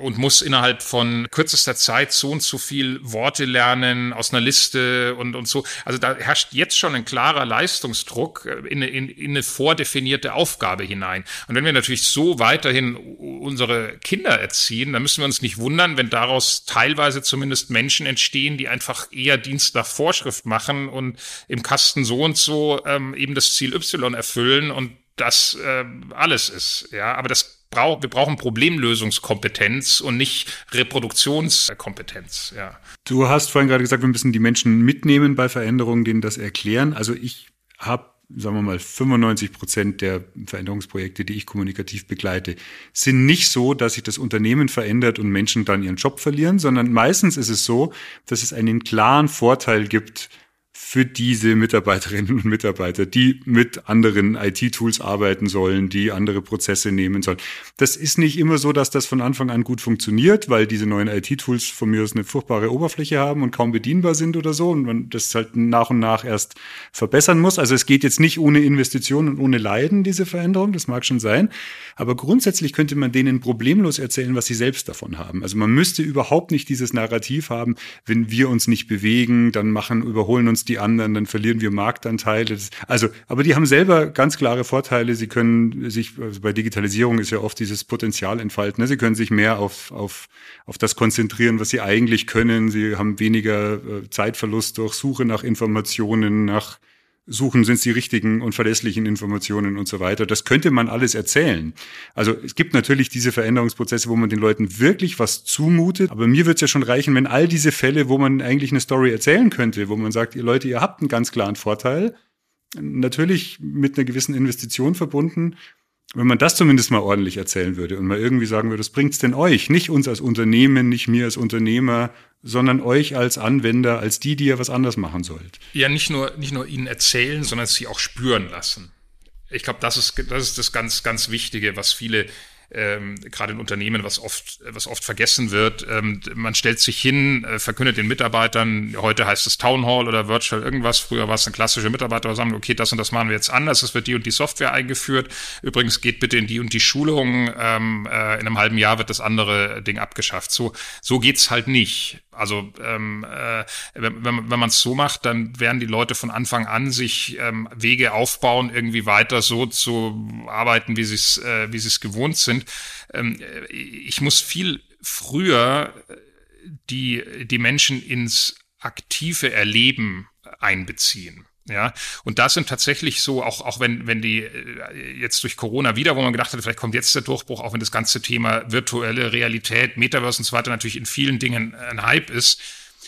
und muss innerhalb von kürzester Zeit so und so viel Worte lernen aus einer Liste und, und so. Also da herrscht jetzt schon ein klarer Leistungsdruck in, in, in eine vordefinierte Aufgabe hinein. Und wenn wir natürlich so weiterhin unsere Kinder erziehen, dann müssen wir uns nicht wundern, wenn daraus teilweise zumindest Menschen entstehen, die einfach eher Dienst nach Vorschrift machen und im Kasten so und so ähm, eben das Ziel Y erfüllen und das äh, alles ist. Ja, aber das brauch, wir brauchen Problemlösungskompetenz und nicht Reproduktionskompetenz. Ja. Du hast vorhin gerade gesagt, wir müssen die Menschen mitnehmen bei Veränderungen, denen das erklären. Also ich habe sagen wir mal, 95 Prozent der Veränderungsprojekte, die ich kommunikativ begleite, sind nicht so, dass sich das Unternehmen verändert und Menschen dann ihren Job verlieren, sondern meistens ist es so, dass es einen klaren Vorteil gibt, für diese Mitarbeiterinnen und Mitarbeiter, die mit anderen IT-Tools arbeiten sollen, die andere Prozesse nehmen sollen. Das ist nicht immer so, dass das von Anfang an gut funktioniert, weil diese neuen IT-Tools von mir aus eine furchtbare Oberfläche haben und kaum bedienbar sind oder so und man das halt nach und nach erst verbessern muss. Also es geht jetzt nicht ohne Investitionen und ohne Leiden, diese Veränderung, das mag schon sein. Aber grundsätzlich könnte man denen problemlos erzählen, was sie selbst davon haben. Also man müsste überhaupt nicht dieses Narrativ haben, wenn wir uns nicht bewegen, dann machen, überholen uns die anderen, dann verlieren wir Marktanteile. Also, aber die haben selber ganz klare Vorteile. Sie können sich, also bei Digitalisierung ist ja oft dieses Potenzial entfalten. Ne? Sie können sich mehr auf, auf, auf das konzentrieren, was sie eigentlich können. Sie haben weniger äh, Zeitverlust durch Suche nach Informationen, nach suchen, sind es die richtigen und verlässlichen Informationen und so weiter. Das könnte man alles erzählen. Also es gibt natürlich diese Veränderungsprozesse, wo man den Leuten wirklich was zumutet. Aber mir wird es ja schon reichen, wenn all diese Fälle, wo man eigentlich eine Story erzählen könnte, wo man sagt, ihr Leute, ihr habt einen ganz klaren Vorteil, natürlich mit einer gewissen Investition verbunden, wenn man das zumindest mal ordentlich erzählen würde und mal irgendwie sagen würde, das bringt's denn euch, nicht uns als Unternehmen, nicht mir als Unternehmer, sondern euch als Anwender, als die, die ihr was anders machen sollt. Ja, nicht nur, nicht nur ihnen erzählen, sondern sie auch spüren lassen. Ich glaube, das ist, das ist das ganz, ganz Wichtige, was viele ähm, gerade in Unternehmen, was oft, was oft vergessen wird. Ähm, man stellt sich hin, äh, verkündet den Mitarbeitern, heute heißt es Town Hall oder Virtual irgendwas, früher war es eine klassische Mitarbeiterversammlung, okay, das und das machen wir jetzt anders, es wird die und die Software eingeführt. Übrigens geht bitte in die und die Schulung, ähm, äh, in einem halben Jahr wird das andere Ding abgeschafft. So, so geht's halt nicht. Also ähm, äh, wenn, wenn, man es so macht, dann werden die Leute von Anfang an sich ähm, Wege aufbauen, irgendwie weiter so zu arbeiten, wie sie es äh, wie sie es gewohnt sind. Ähm, ich muss viel früher die die Menschen ins aktive Erleben einbeziehen. Ja, und da sind tatsächlich so, auch, auch wenn, wenn die äh, jetzt durch Corona wieder, wo man gedacht hat, vielleicht kommt jetzt der Durchbruch, auch wenn das ganze Thema virtuelle Realität, Metaverse und so weiter natürlich in vielen Dingen ein Hype ist,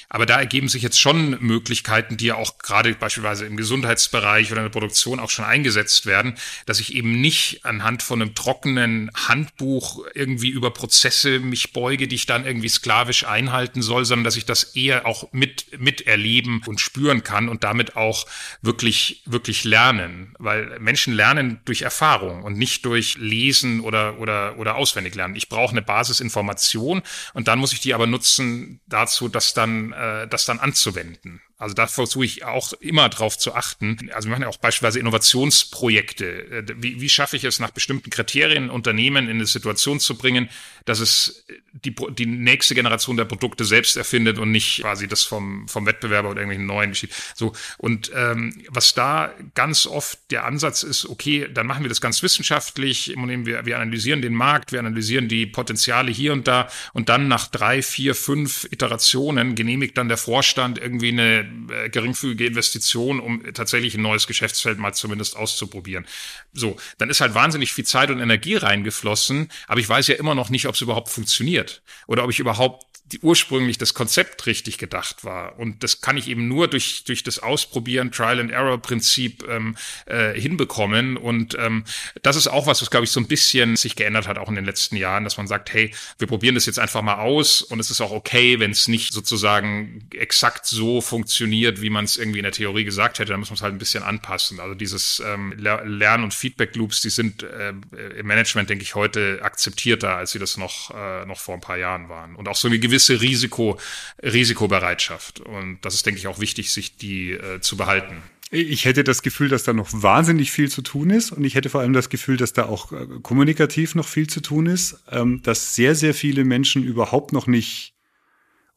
aber da ergeben sich jetzt schon Möglichkeiten, die ja auch gerade beispielsweise im Gesundheitsbereich oder in der Produktion auch schon eingesetzt werden, dass ich eben nicht anhand von einem trockenen Handbuch irgendwie über Prozesse mich beuge, die ich dann irgendwie sklavisch einhalten soll, sondern dass ich das eher auch mit, miterleben und spüren kann und damit auch wirklich, wirklich lernen. Weil Menschen lernen durch Erfahrung und nicht durch Lesen oder, oder, oder auswendig lernen. Ich brauche eine Basisinformation und dann muss ich die aber nutzen dazu, dass dann äh, das dann anzuwenden. Also da versuche ich auch immer drauf zu achten. Also wir machen ja auch beispielsweise Innovationsprojekte. Äh, wie, wie schaffe ich es, nach bestimmten Kriterien Unternehmen in eine Situation zu bringen, dass es die, die nächste Generation der Produkte selbst erfindet und nicht quasi das vom, vom Wettbewerber oder irgendwelchen neuen geschieht. So, und ähm, was da ganz oft der Ansatz ist, okay, dann machen wir das ganz wissenschaftlich, wir, wir analysieren den Markt, wir analysieren die Potenziale hier und da und dann nach drei, vier, fünf Iterationen genehmigt dann der Vorstand irgendwie eine äh, geringfügige Investition, um tatsächlich ein neues Geschäftsfeld mal zumindest auszuprobieren. So, dann ist halt wahnsinnig viel Zeit und Energie reingeflossen, aber ich weiß ja immer noch nicht, ob es überhaupt funktioniert oder ob ich überhaupt die ursprünglich das Konzept richtig gedacht war. Und das kann ich eben nur durch, durch das Ausprobieren, Trial-and-Error-Prinzip ähm, äh, hinbekommen. Und ähm, das ist auch was, was, glaube ich, so ein bisschen sich geändert hat, auch in den letzten Jahren, dass man sagt, hey, wir probieren das jetzt einfach mal aus und es ist auch okay, wenn es nicht sozusagen exakt so funktioniert, wie man es irgendwie in der Theorie gesagt hätte, dann muss man es halt ein bisschen anpassen. Also dieses ähm, Lern- und Feedback-Loops, die sind äh, im Management, denke ich, heute akzeptierter, als sie das noch, äh, noch vor ein paar Jahren waren. Und auch so eine gewisse gewisse Risiko, Risikobereitschaft. Und das ist, denke ich, auch wichtig, sich die äh, zu behalten. Ich hätte das Gefühl, dass da noch wahnsinnig viel zu tun ist und ich hätte vor allem das Gefühl, dass da auch äh, kommunikativ noch viel zu tun ist, ähm, dass sehr, sehr viele Menschen überhaupt noch nicht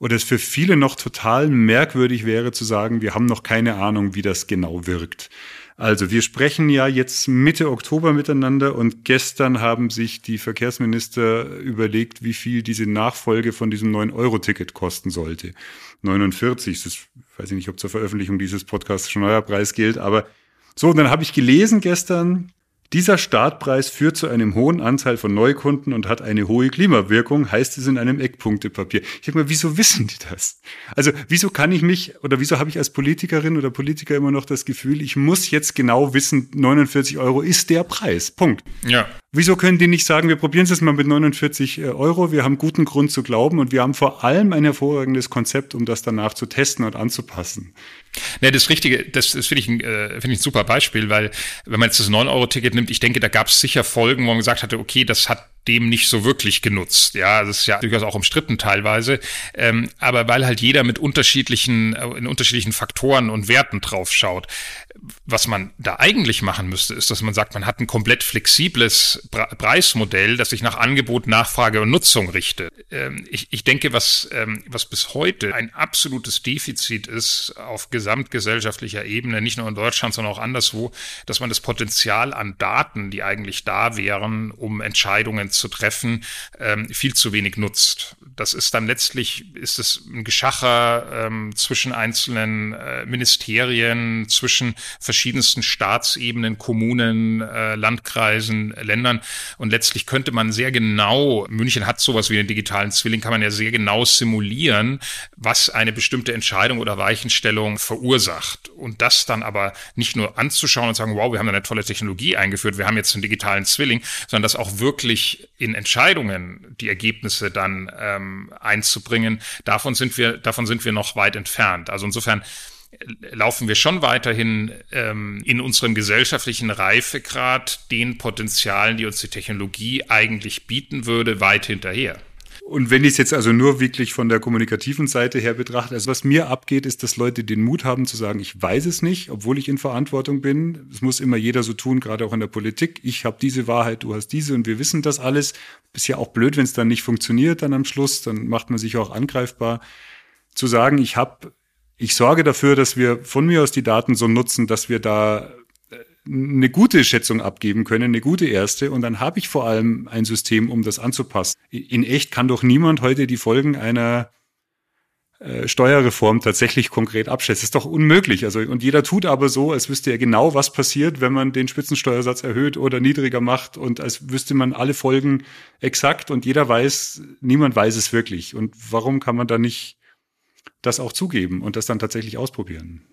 oder es für viele noch total merkwürdig wäre zu sagen, wir haben noch keine Ahnung, wie das genau wirkt. Also wir sprechen ja jetzt Mitte Oktober miteinander und gestern haben sich die Verkehrsminister überlegt, wie viel diese Nachfolge von diesem 9-Euro-Ticket kosten sollte. 49, das weiß ich nicht, ob zur Veröffentlichung dieses Podcasts schon euer Preis gilt, aber so, und dann habe ich gelesen gestern, dieser Startpreis führt zu einem hohen Anteil von Neukunden und hat eine hohe Klimawirkung, heißt es in einem Eckpunktepapier. Ich denke mal, wieso wissen die das? Also wieso kann ich mich oder wieso habe ich als Politikerin oder Politiker immer noch das Gefühl, ich muss jetzt genau wissen, 49 Euro ist der Preis. Punkt. Ja. Wieso können die nicht sagen, wir probieren es jetzt mal mit 49 äh, Euro, wir haben guten Grund zu glauben und wir haben vor allem ein hervorragendes Konzept, um das danach zu testen und anzupassen. Ne, das Richtige, das, das finde ich, ein, äh, find ich ein super Beispiel, weil wenn man jetzt das 9-Euro-Ticket nimmt, ich denke, da gab es sicher Folgen, wo man gesagt hatte, okay, das hat dem nicht so wirklich genutzt. Ja, das ist ja durchaus auch umstritten teilweise. Ähm, aber weil halt jeder mit unterschiedlichen, äh, in unterschiedlichen Faktoren und Werten drauf schaut. Was man da eigentlich machen müsste, ist, dass man sagt, man hat ein komplett flexibles Preismodell, das sich nach Angebot, Nachfrage und Nutzung richtet. Ähm, ich, ich denke, was, ähm, was bis heute ein absolutes Defizit ist auf gesamtgesellschaftlicher Ebene, nicht nur in Deutschland, sondern auch anderswo, dass man das Potenzial an Daten, die eigentlich da wären, um Entscheidungen zu treffen, ähm, viel zu wenig nutzt. Das ist dann letztlich, ist es ein Geschacher ähm, zwischen einzelnen äh, Ministerien, zwischen verschiedensten Staatsebenen, Kommunen, äh, Landkreisen, Ländern. Und letztlich könnte man sehr genau, München hat sowas wie den digitalen Zwilling, kann man ja sehr genau simulieren, was eine bestimmte Entscheidung oder Weichenstellung verursacht. Und das dann aber nicht nur anzuschauen und sagen, wow, wir haben eine tolle Technologie eingeführt, wir haben jetzt einen digitalen Zwilling, sondern das auch wirklich in Entscheidungen die Ergebnisse dann ähm, einzubringen, davon sind wir, davon sind wir noch weit entfernt. Also insofern laufen wir schon weiterhin ähm, in unserem gesellschaftlichen Reifegrad den Potenzialen, die uns die Technologie eigentlich bieten würde, weit hinterher. Und wenn ich es jetzt also nur wirklich von der kommunikativen Seite her betrachte, also was mir abgeht, ist, dass Leute den Mut haben zu sagen, ich weiß es nicht, obwohl ich in Verantwortung bin. Es muss immer jeder so tun, gerade auch in der Politik. Ich habe diese Wahrheit, du hast diese und wir wissen das alles. Ist ja auch blöd, wenn es dann nicht funktioniert dann am Schluss, dann macht man sich auch angreifbar. Zu sagen, ich habe, ich sorge dafür, dass wir von mir aus die Daten so nutzen, dass wir da eine gute Schätzung abgeben können, eine gute erste. Und dann habe ich vor allem ein System, um das anzupassen. In echt kann doch niemand heute die Folgen einer äh, Steuerreform tatsächlich konkret abschätzen. Das ist doch unmöglich. Also, und jeder tut aber so, als wüsste er genau, was passiert, wenn man den Spitzensteuersatz erhöht oder niedriger macht und als wüsste man alle Folgen exakt und jeder weiß, niemand weiß es wirklich. Und warum kann man da nicht das auch zugeben und das dann tatsächlich ausprobieren?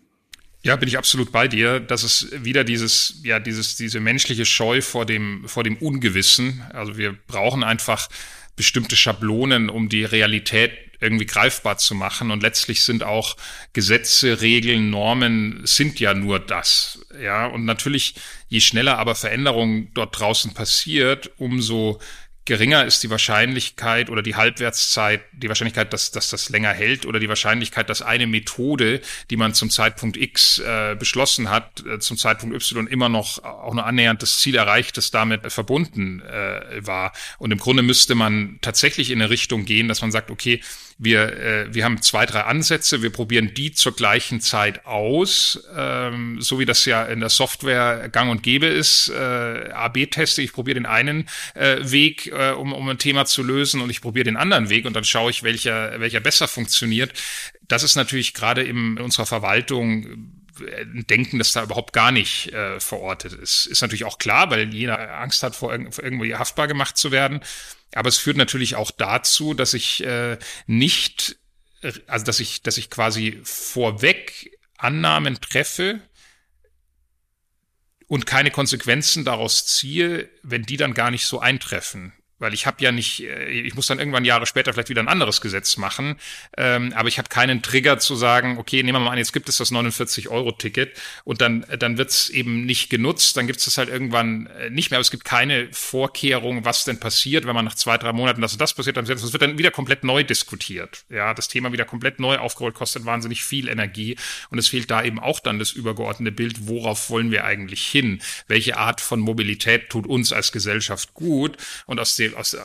Ja, bin ich absolut bei dir. Das ist wieder dieses, ja, dieses, diese menschliche Scheu vor dem, vor dem Ungewissen. Also wir brauchen einfach bestimmte Schablonen, um die Realität irgendwie greifbar zu machen. Und letztlich sind auch Gesetze, Regeln, Normen sind ja nur das. Ja, und natürlich, je schneller aber Veränderung dort draußen passiert, umso geringer ist die Wahrscheinlichkeit oder die Halbwertszeit, die Wahrscheinlichkeit, dass, dass das länger hält oder die Wahrscheinlichkeit, dass eine Methode, die man zum Zeitpunkt X äh, beschlossen hat, äh, zum Zeitpunkt Y immer noch auch nur annähernd das Ziel erreicht, das damit äh, verbunden äh, war. Und im Grunde müsste man tatsächlich in eine Richtung gehen, dass man sagt, okay, wir, äh, wir haben zwei, drei Ansätze, wir probieren die zur gleichen Zeit aus, ähm, so wie das ja in der Software gang und gäbe ist. Äh, AB-Teste, ich probiere den einen äh, Weg, äh, um, um ein Thema zu lösen und ich probiere den anderen Weg und dann schaue ich, welcher, welcher besser funktioniert. Das ist natürlich gerade in unserer Verwaltung ein Denken, das da überhaupt gar nicht äh, verortet ist. Ist natürlich auch klar, weil jeder Angst hat, vor, vor irgendwie haftbar gemacht zu werden. Aber es führt natürlich auch dazu, dass ich äh, nicht, also dass ich, dass ich quasi vorweg Annahmen treffe und keine Konsequenzen daraus ziehe, wenn die dann gar nicht so eintreffen. Weil ich habe ja nicht, äh, ich muss dann irgendwann Jahre später vielleicht wieder ein anderes Gesetz machen, ähm, aber ich habe keinen Trigger zu sagen, okay, nehmen wir mal an, jetzt gibt es das 49-Euro-Ticket und dann, dann wird es eben nicht genutzt, dann gibt es das halt irgendwann äh, nicht mehr, aber es gibt keine Vorkehrung, was denn passiert, wenn man nach zwei, drei Monaten das und das passiert, dann das wird dann wieder komplett neu diskutiert. Ja, das Thema wieder komplett neu aufgerollt, kostet wahnsinnig viel Energie und es fehlt da eben auch dann das übergeordnete Bild, worauf wollen wir eigentlich hin? Welche Art von Mobilität tut uns als Gesellschaft gut? Und aus dem aus,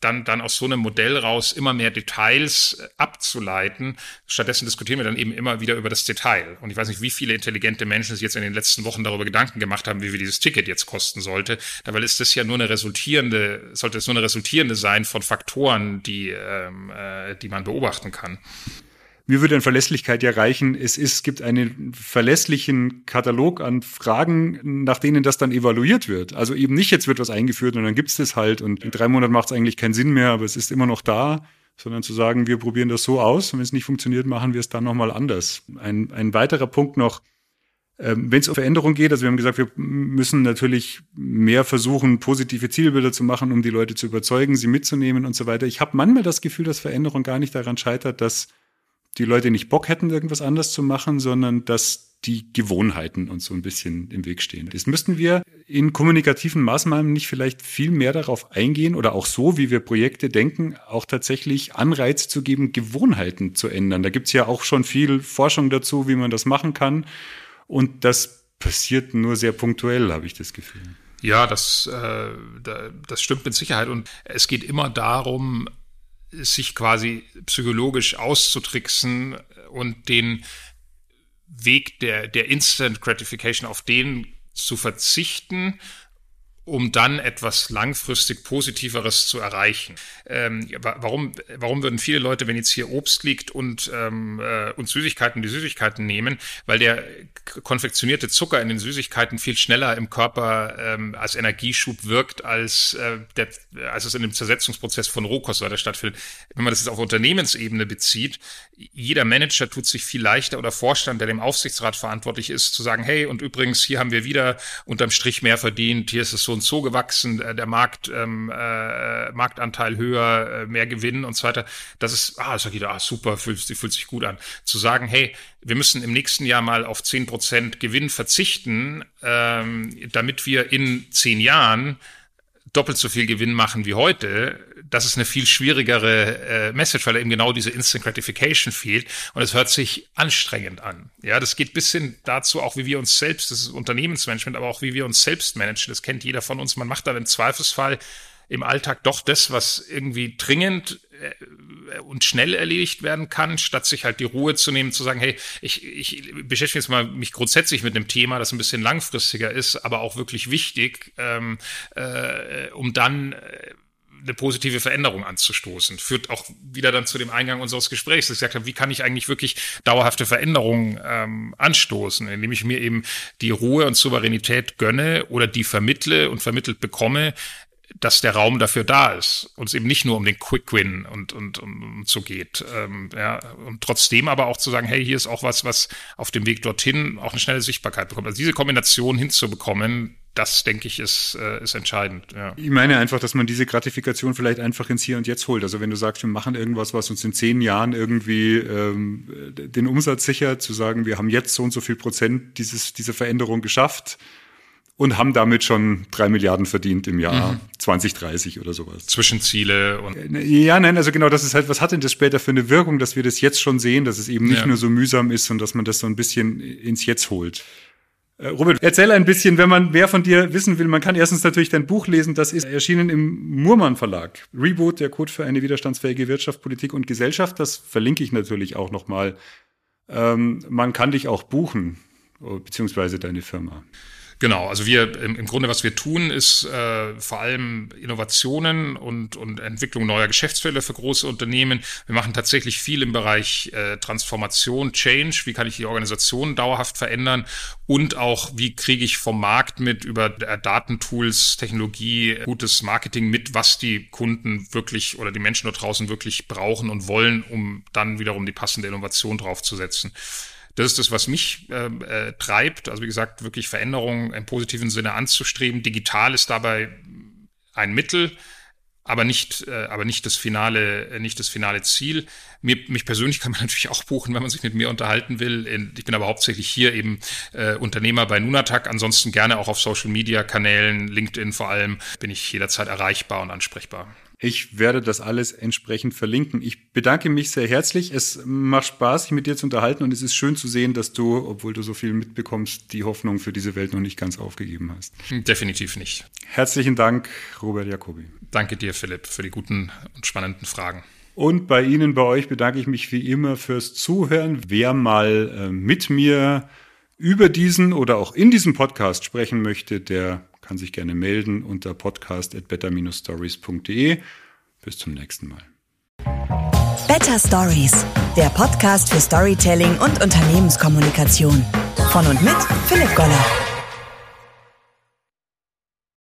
dann, dann aus so einem Modell raus immer mehr Details äh, abzuleiten. Stattdessen diskutieren wir dann eben immer wieder über das Detail. Und ich weiß nicht, wie viele intelligente Menschen sich jetzt in den letzten Wochen darüber Gedanken gemacht haben, wie wir dieses Ticket jetzt kosten sollte. Dabei ist das ja nur eine resultierende, sollte es nur eine resultierende sein von Faktoren, die, ähm, äh, die man beobachten kann. Mir würde an Verlässlichkeit ja reichen, es ist, gibt einen verlässlichen Katalog an Fragen, nach denen das dann evaluiert wird. Also eben nicht, jetzt wird was eingeführt und dann gibt es das halt und in drei Monaten macht es eigentlich keinen Sinn mehr, aber es ist immer noch da, sondern zu sagen, wir probieren das so aus und wenn es nicht funktioniert, machen wir es dann nochmal anders. Ein, ein weiterer Punkt noch, ähm, wenn es um Veränderung geht, also wir haben gesagt, wir müssen natürlich mehr versuchen, positive Zielbilder zu machen, um die Leute zu überzeugen, sie mitzunehmen und so weiter. Ich habe manchmal das Gefühl, dass Veränderung gar nicht daran scheitert, dass die Leute nicht Bock hätten, irgendwas anders zu machen, sondern dass die Gewohnheiten uns so ein bisschen im Weg stehen. Jetzt müssten wir in kommunikativen Maßnahmen nicht vielleicht viel mehr darauf eingehen oder auch so, wie wir Projekte denken, auch tatsächlich Anreiz zu geben, Gewohnheiten zu ändern. Da gibt's ja auch schon viel Forschung dazu, wie man das machen kann. Und das passiert nur sehr punktuell, habe ich das Gefühl. Ja, das, äh, das stimmt mit Sicherheit. Und es geht immer darum, sich quasi psychologisch auszutricksen und den Weg der, der Instant Gratification auf den zu verzichten um dann etwas langfristig Positiveres zu erreichen. Ähm, warum, warum würden viele Leute, wenn jetzt hier Obst liegt und, ähm, äh, und Süßigkeiten, die Süßigkeiten nehmen? Weil der konfektionierte Zucker in den Süßigkeiten viel schneller im Körper ähm, als Energieschub wirkt, als, äh, der, als es in dem Zersetzungsprozess von Rohkost weiter stattfindet. Wenn man das jetzt auf Unternehmensebene bezieht, jeder Manager tut sich viel leichter oder Vorstand, der dem Aufsichtsrat verantwortlich ist, zu sagen, hey, und übrigens, hier haben wir wieder unterm Strich mehr verdient, hier ist es so und so gewachsen, äh, der Markt, ähm, äh, Marktanteil höher, äh, mehr Gewinn und so weiter. Das ist, ah, sagt jeder, ah, super, fühlt, fühlt sich gut an. Zu sagen, hey, wir müssen im nächsten Jahr mal auf zehn Prozent Gewinn verzichten, ähm, damit wir in zehn Jahren doppelt so viel Gewinn machen wie heute, das ist eine viel schwierigere äh, Message, weil eben genau diese Instant Gratification fehlt und es hört sich anstrengend an. Ja, das geht bis hin dazu auch, wie wir uns selbst, das ist Unternehmensmanagement, aber auch wie wir uns selbst managen. Das kennt jeder von uns. Man macht dann im Zweifelsfall im Alltag doch das, was irgendwie dringend und schnell erledigt werden kann, statt sich halt die Ruhe zu nehmen, zu sagen, hey, ich, ich beschäftige jetzt mal mich grundsätzlich mit einem Thema, das ein bisschen langfristiger ist, aber auch wirklich wichtig, ähm, äh, um dann äh, eine positive Veränderung anzustoßen. Führt auch wieder dann zu dem Eingang unseres Gesprächs, dass ich gesagt habe, wie kann ich eigentlich wirklich dauerhafte Veränderungen ähm, anstoßen, indem ich mir eben die Ruhe und Souveränität gönne oder die vermittle und vermittelt bekomme, dass der Raum dafür da ist und es eben nicht nur um den Quick Win und, und, und, und so geht. Ähm, ja, und trotzdem aber auch zu sagen, hey, hier ist auch was, was auf dem Weg dorthin auch eine schnelle Sichtbarkeit bekommt. Also diese Kombination hinzubekommen, das denke ich ist, äh, ist entscheidend. Ja. Ich meine einfach, dass man diese Gratifikation vielleicht einfach ins Hier und Jetzt holt. Also wenn du sagst, wir machen irgendwas, was uns in zehn Jahren irgendwie ähm, den Umsatz sichert, zu sagen, wir haben jetzt so und so viel Prozent dieses, diese Veränderung geschafft und haben damit schon drei Milliarden verdient im Jahr mhm. 2030 oder sowas. Zwischenziele und. Äh, ja, nein, also genau, das ist halt, was hat denn das später für eine Wirkung, dass wir das jetzt schon sehen, dass es eben nicht ja. nur so mühsam ist und dass man das so ein bisschen ins Jetzt holt. Äh, Robert, erzähl ein bisschen, wenn man wer von dir wissen will, man kann erstens natürlich dein Buch lesen, das ist erschienen im Murmann Verlag. Reboot, der Code für eine widerstandsfähige Wirtschaft, Politik und Gesellschaft, das verlinke ich natürlich auch nochmal. Ähm, man kann dich auch buchen, beziehungsweise deine Firma. Genau, also wir im, im Grunde, was wir tun, ist äh, vor allem Innovationen und, und Entwicklung neuer Geschäftsfelder für große Unternehmen. Wir machen tatsächlich viel im Bereich äh, Transformation, Change, wie kann ich die Organisation dauerhaft verändern und auch, wie kriege ich vom Markt mit über Datentools, Technologie, gutes Marketing mit, was die Kunden wirklich oder die Menschen dort draußen wirklich brauchen und wollen, um dann wiederum die passende Innovation draufzusetzen. Das ist das, was mich äh, äh, treibt. Also wie gesagt, wirklich Veränderungen im positiven Sinne anzustreben. Digital ist dabei ein Mittel. aber nicht, äh, aber nicht das finale, äh, nicht das finale Ziel. Mir, mich persönlich kann man natürlich auch buchen, wenn man sich mit mir unterhalten will. Ich bin aber hauptsächlich hier eben äh, Unternehmer bei Nunatak. Ansonsten gerne auch auf Social Media Kanälen, LinkedIn vor allem, bin ich jederzeit erreichbar und ansprechbar. Ich werde das alles entsprechend verlinken. Ich bedanke mich sehr herzlich. Es macht Spaß, sich mit dir zu unterhalten und es ist schön zu sehen, dass du, obwohl du so viel mitbekommst, die Hoffnung für diese Welt noch nicht ganz aufgegeben hast. Definitiv nicht. Herzlichen Dank, Robert Jacobi. Danke dir, Philipp, für die guten und spannenden Fragen. Und bei Ihnen, bei euch bedanke ich mich wie immer fürs Zuhören. Wer mal äh, mit mir über diesen oder auch in diesem Podcast sprechen möchte, der kann sich gerne melden unter podcast.better-stories.de. Bis zum nächsten Mal. Better Stories, der Podcast für Storytelling und Unternehmenskommunikation. Von und mit Philipp Goller.